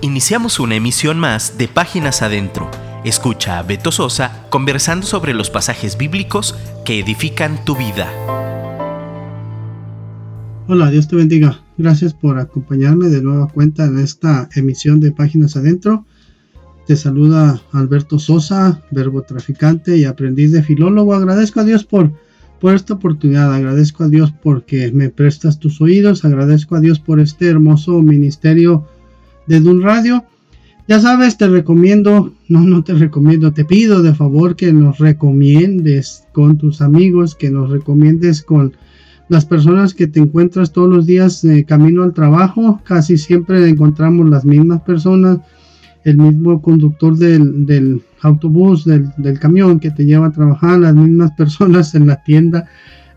Iniciamos una emisión más de Páginas Adentro. Escucha a Beto Sosa conversando sobre los pasajes bíblicos que edifican tu vida. Hola, Dios te bendiga. Gracias por acompañarme de nueva cuenta en esta emisión de Páginas Adentro. Te saluda Alberto Sosa, verbo traficante y aprendiz de filólogo. Agradezco a Dios por, por esta oportunidad, agradezco a Dios porque me prestas tus oídos, agradezco a Dios por este hermoso ministerio desde un radio. Ya sabes, te recomiendo, no, no te recomiendo, te pido de favor que nos recomiendes con tus amigos, que nos recomiendes con las personas que te encuentras todos los días de camino al trabajo. Casi siempre encontramos las mismas personas, el mismo conductor del, autobús, del, camión que te lleva a trabajar, las mismas personas en la tienda,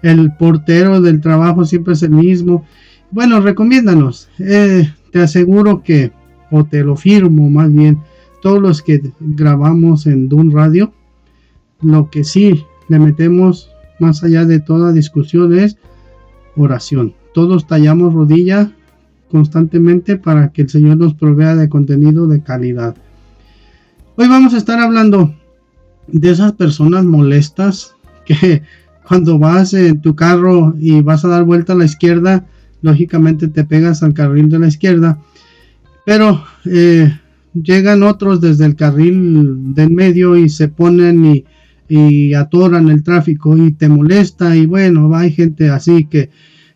el portero del trabajo siempre es el mismo. Bueno, recomiéndanos. Eh, te aseguro que o te lo firmo más bien, todos los que grabamos en Dun Radio, lo que sí le metemos más allá de toda discusión es oración. Todos tallamos rodilla constantemente para que el Señor nos provea de contenido de calidad. Hoy vamos a estar hablando de esas personas molestas que cuando vas en tu carro y vas a dar vuelta a la izquierda, lógicamente te pegas al carril de la izquierda pero eh, llegan otros desde el carril del medio y se ponen y, atoran el tráfico y te molesta y bueno, hay gente así que,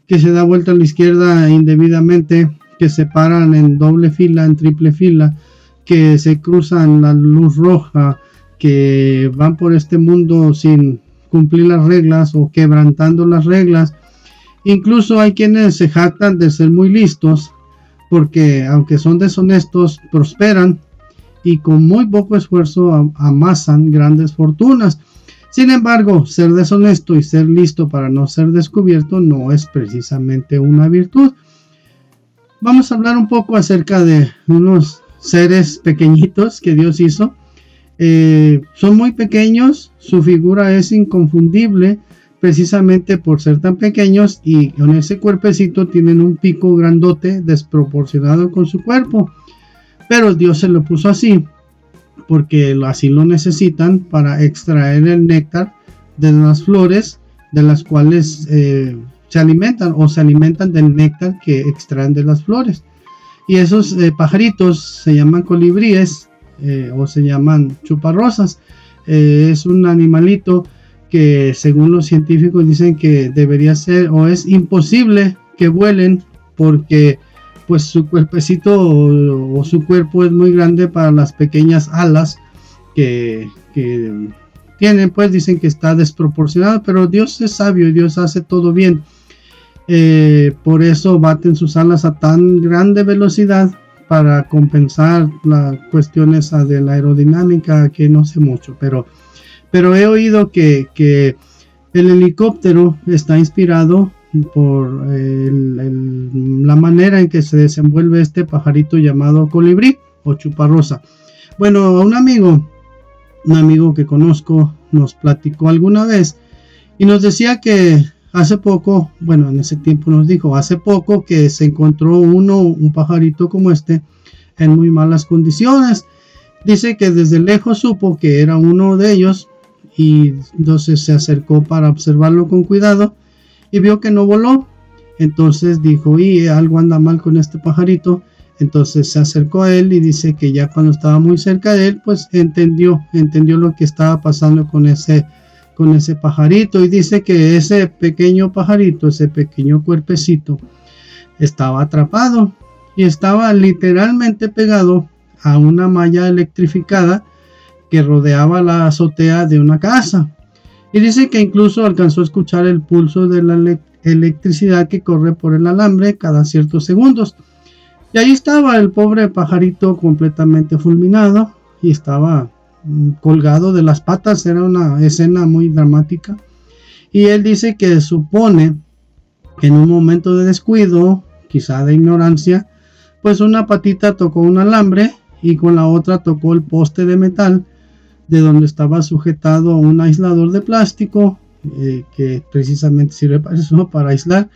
que se da vuelta a la izquierda indebidamente, que se paran en doble fila, en triple fila, que se cruzan la luz roja, que van por este mundo sin cumplir las reglas o quebrantando las reglas. Incluso hay quienes se jactan de ser muy listos porque aunque son deshonestos, prosperan y con muy poco esfuerzo amasan grandes fortunas. Sin embargo, ser deshonesto y ser listo para no ser descubierto no es precisamente una virtud. Vamos a hablar un poco acerca de unos seres pequeñitos que Dios hizo. Eh, son muy pequeños, su figura es inconfundible, precisamente por ser tan pequeños y con ese cuerpecito tienen un pico grandote desproporcionado con su cuerpo. Pero Dios se lo puso así porque así lo necesitan para extraer el néctar de las flores de las cuales eh, se alimentan o se alimentan del néctar que extraen de las flores. Y esos eh, pajaritos se llaman colibríes eh, o se llaman chuparrosas. es un animalito que según los científicos dicen que debería ser o es imposible que vuelen porque pues su cuerpecito o, su cuerpo es muy grande para las pequeñas alas que, tienen pues dicen que está desproporcionado pero Dios es sabio y Dios hace todo bien. Eh, por eso baten sus alas a tan grande velocidad para compensar la cuestión esa de la aerodinámica que no sé mucho pero pero he oído que, el helicóptero está inspirado por la manera en que se desenvuelve este pajarito llamado colibrí o chuparrosa. Bueno, un amigo, un amigo que conozco, nos platicó alguna vez y nos decía que hace poco, bueno, en ese tiempo nos dijo, hace poco que se encontró uno, un pajarito como este, en muy malas condiciones. Dice que desde lejos supo que era uno de ellos y entonces se acercó para observarlo con cuidado y vio que no voló. Entonces dijo, y algo anda mal con este pajarito. Entonces se acercó a él y dice que ya cuando estaba muy cerca de él, pues entendió, entendió lo que estaba pasando con ese, con ese pajarito y dice que ese pequeño pajarito, ese pequeño cuerpecito, estaba atrapado y estaba literalmente pegado a una malla electrificada que rodeaba la azotea de una casa. Y dice que incluso alcanzó a escuchar el pulso de la electricidad que corre por el alambre cada ciertos segundos. Y ahí estaba el pobre pajarito completamente fulminado y estaba mm, colgado de las patas. Era una escena muy dramática. Y él dice que supone que en un momento de descuido, quizá de ignorancia, pues una patita tocó un alambre y con la otra tocó el poste de metal de donde estaba sujetado un aislador de plástico eh, que precisamente sirve para para aislar.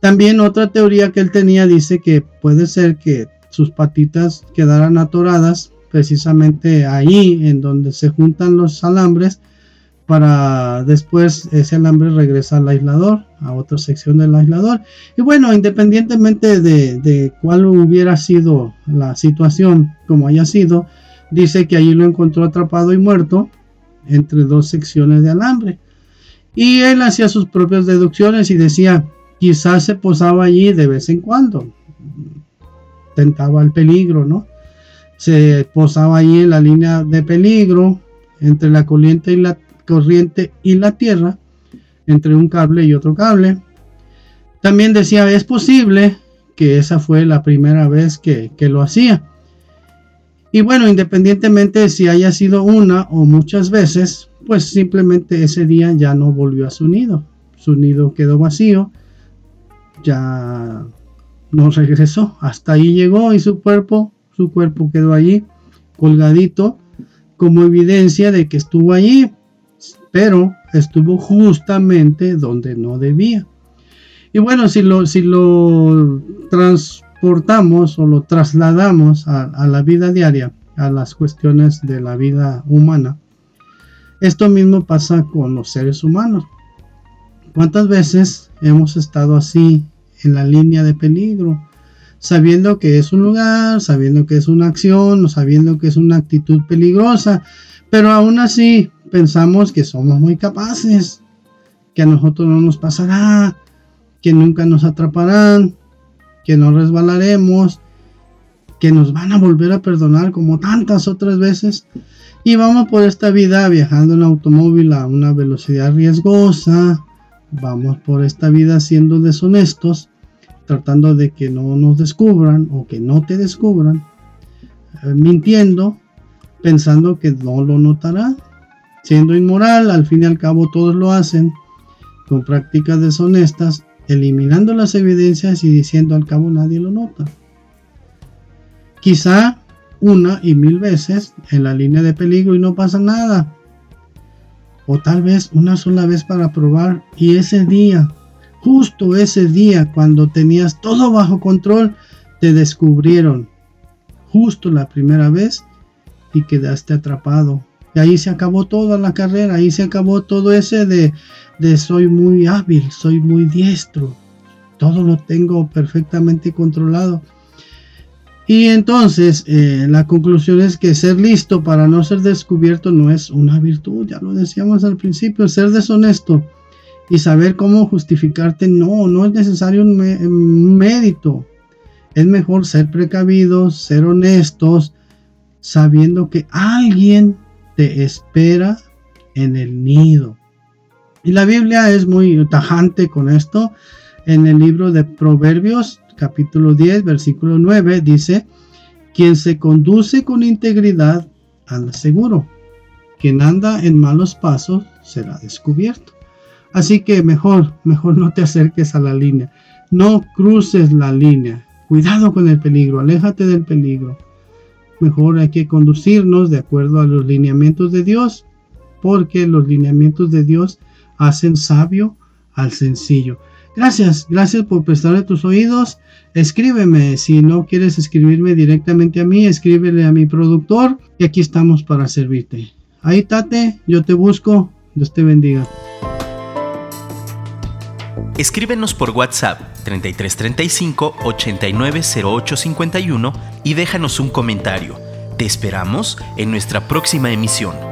También otra teoría que él tenía dice que puede ser que sus patitas quedaran atoradas precisamente ahí en donde se juntan los alambres para después ese alambre regresa al aislador, a otra sección del aislador. Y bueno, independientemente de, de cuál hubiera sido la situación, como haya sido, dice que allí lo encontró atrapado y muerto entre dos secciones de alambre. Y él hacía sus propias deducciones y decía, quizás se posaba allí de vez en cuando. Tentaba el peligro, ¿no? Se posaba allí en la línea de peligro entre la corriente y la corriente y la tierra, entre un cable y otro cable. También decía, es posible que esa fue la primera vez que, que lo hacía. Y bueno, independientemente de si haya sido una o muchas veces, pues simplemente ese día ya no volvió a su nido. Su nido quedó vacío, ya no regresó. Hasta ahí llegó y su cuerpo, su cuerpo quedó allí colgadito como evidencia de que estuvo allí, pero estuvo justamente donde no debía. Y bueno, si lo, si lo o lo trasladamos a la vida diaria, a las cuestiones de la vida humana, esto mismo pasa con los seres humanos. ¿Cuántas veces hemos estado así en la línea de peligro? Sabiendo que es un lugar, sabiendo que es una acción, sabiendo que es una actitud peligrosa, pero aún así pensamos que somos muy capaces, que a nosotros no nos pasará, que nunca nos atraparán, que no resbalaremos, que nos van a volver a perdonar como tantas otras veces. Y vamos por esta vida viajando en automóvil a una velocidad riesgosa. Vamos por esta vida siendo deshonestos, tratando de que no nos descubran o que no te descubran. Eh, mintiendo, pensando que no lo notará. Siendo inmoral, al fin y al cabo todos lo hacen. Con prácticas deshonestas, eliminando las evidencias y diciendo al cabo nadie lo nota. Quizá una y mil veces en la línea de peligro y no pasa nada. O tal vez una sola vez para probar y ese día, justo ese día cuando tenías todo bajo control, te descubrieron. Justo la primera vez y quedaste atrapado. Y ahí se acabó toda la carrera, ahí se acabó todo ese de, de soy muy hábil, soy muy diestro, todo lo tengo perfectamente controlado. Y entonces eh, la conclusión es que ser listo para no ser descubierto no es una virtud, ya lo decíamos al principio, ser deshonesto y saber cómo justificarte, no, no es necesario un, mérito. Es mejor ser precavidos, ser honestos, sabiendo que alguien te espera en el nido. Y la Biblia es muy tajante con esto. En el libro de Proverbios capítulo 10, versículo 9 dice, quien se conduce con integridad anda seguro, quien anda en malos pasos será descubierto. Así que mejor, mejor no te acerques a la línea, no cruces la línea, cuidado con el peligro, aléjate del peligro. Mejor hay que conducirnos de acuerdo a los lineamientos de Dios, porque los lineamientos de Dios hacen sabio al sencillo. Gracias, gracias por prestarle tus oídos. Escríbeme, si no quieres escribirme directamente a mí, escríbele a mi productor y aquí estamos para servirte. Ahí tate, yo te busco, Dios te bendiga. Escríbenos por WhatsApp 3335 890851 y déjanos un comentario. Te esperamos en nuestra próxima emisión.